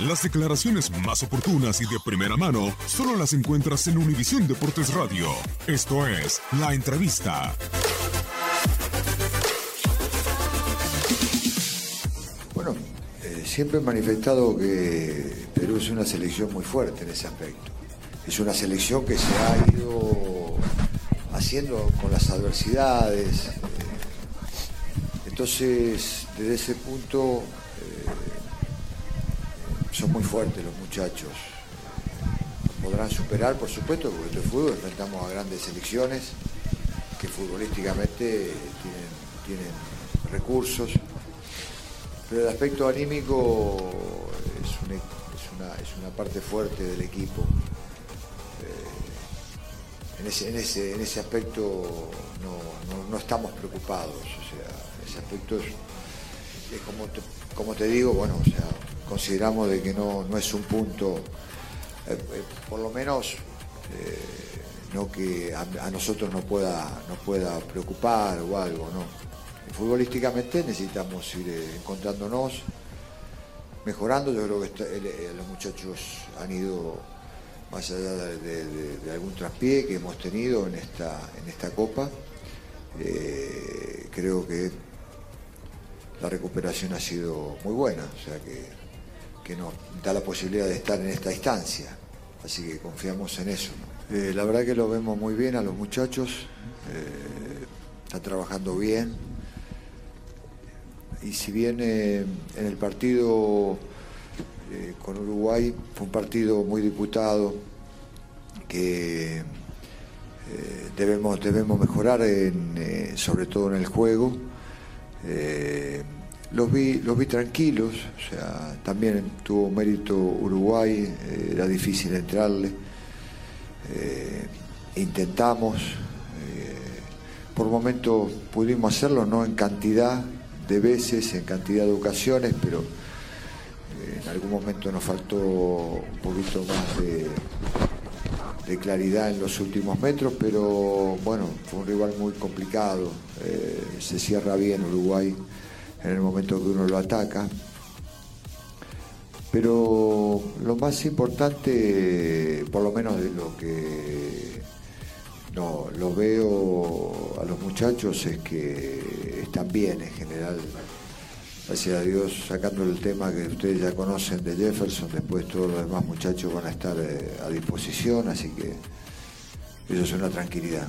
Las declaraciones más oportunas y de primera mano solo las encuentras en Univisión Deportes Radio. Esto es La Entrevista. Bueno, eh, siempre he manifestado que Perú es una selección muy fuerte en ese aspecto. Es una selección que se ha ido haciendo con las adversidades. Entonces, desde ese punto, son muy fuertes los muchachos. Podrán superar, por supuesto, porque esto es fútbol, enfrentamos a grandes selecciones que futbolísticamente tienen, tienen recursos. Pero el aspecto anímico es una, es una, parte fuerte del equipo. Eh, en, ese, en, ese, en ese aspecto no, no- no estamos preocupados. O sea, ese aspecto es, es como, te, como te digo, bueno, o sea, consideramos de que no, no es un punto, eh, eh, por lo menos eh, no que a, nosotros nos pueda, nos pueda preocupar o algo, ¿no? Futbolísticamente necesitamos ir encontrándonos, mejorando. Yo creo que los muchachos han ido más allá de, algún traspié que hemos tenido en esta, en esta copa. Creo que la recuperación ha sido muy buena, o sea que, que nos da la posibilidad de estar en esta instancia. Así que confiamos en eso. Eh, la verdad que lo vemos muy bien a los muchachos, eh, están trabajando bien. Y si bien eh, en el partido eh, con Uruguay fue un partido muy disputado, que debemos, debemos mejorar, sobre todo en el juego. Los vi, los vi tranquilos, o sea, también tuvo mérito Uruguay, eh, era difícil entrarle. Eh, intentamos, eh, por momentos pudimos hacerlo, no en cantidad de veces, en cantidad de ocasiones, pero eh, en algún momento nos faltó un poquito más de, claridad en los últimos metros, pero bueno, fue un rival muy complicado. se cierra bien Uruguay en el momento que uno lo ataca. Pero lo más importante, por lo menos de lo que no, lo veo a los muchachos, es que están bien en general. Gracias a Dios, sacando el tema que ustedes ya conocen de Jefferson, después todos los demás muchachos van a estar eh, a disposición, así que eso es una tranquilidad.